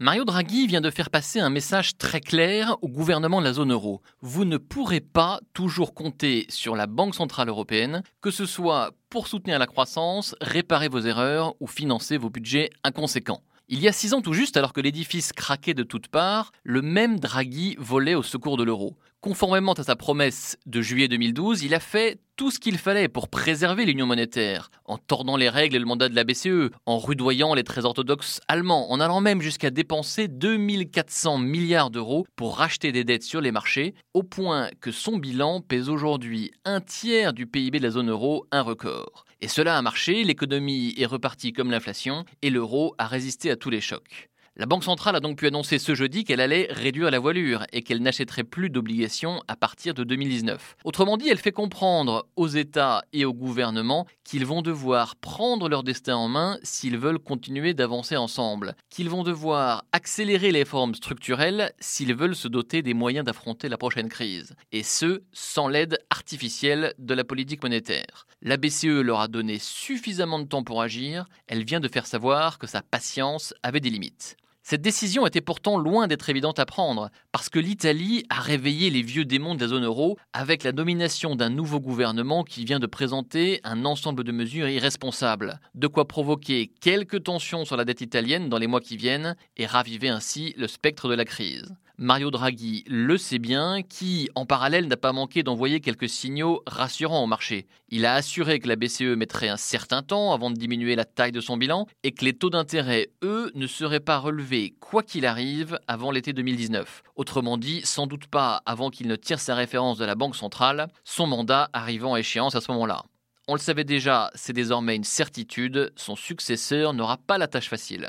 Mario Draghi vient de faire passer un message très clair au gouvernement de la zone euro. Vous ne pourrez pas toujours compter sur la Banque Centrale Européenne, que ce soit pour soutenir la croissance, réparer vos erreurs ou financer vos budgets inconséquents. Il y a six ans tout juste, alors que l'édifice craquait de toutes parts, le même Draghi volait au secours de l'euro. Conformément à sa promesse de juillet 2012, il a fait tout ce qu'il fallait pour préserver l'union monétaire, en tordant les règles et le mandat de la BCE, en rudoyant les très orthodoxes allemands, en allant même jusqu'à dépenser 2400 milliards d'euros pour racheter des dettes sur les marchés, au point que son bilan pèse aujourd'hui un tiers du PIB de la zone euro, un record. Et cela a marché, l'économie est repartie comme l'inflation, et l'euro a résisté à tous les chocs. La Banque centrale a donc pu annoncer ce jeudi qu'elle allait réduire la voilure et qu'elle n'achèterait plus d'obligations à partir de 2019. Autrement dit, elle fait comprendre aux États et aux gouvernements qu'ils vont devoir prendre leur destin en main s'ils veulent continuer d'avancer ensemble, qu'ils vont devoir accélérer les réformes structurelles s'ils veulent se doter des moyens d'affronter la prochaine crise, et ce, sans l'aide artificielle de la politique monétaire. La BCE leur a donné suffisamment de temps pour agir, elle vient de faire savoir que sa patience avait des limites. Cette décision était pourtant loin d'être évidente à prendre, parce que l'Italie a réveillé les vieux démons de la zone euro avec la nomination d'un nouveau gouvernement qui vient de présenter un ensemble de mesures irresponsables, de quoi provoquer quelques tensions sur la dette italienne dans les mois qui viennent et raviver ainsi le spectre de la crise. Mario Draghi le sait bien, qui, en parallèle, n'a pas manqué d'envoyer quelques signaux rassurants au marché. Il a assuré que la BCE mettrait un certain temps avant de diminuer la taille de son bilan et que les taux d'intérêt, eux, ne seraient pas relevés, quoi qu'il arrive, avant l'été 2019. Autrement dit, sans doute pas avant qu'il ne tire sa référence de la Banque centrale, son mandat arrivant à échéance à ce moment-là. On le savait déjà, c'est désormais une certitude, son successeur n'aura pas la tâche facile.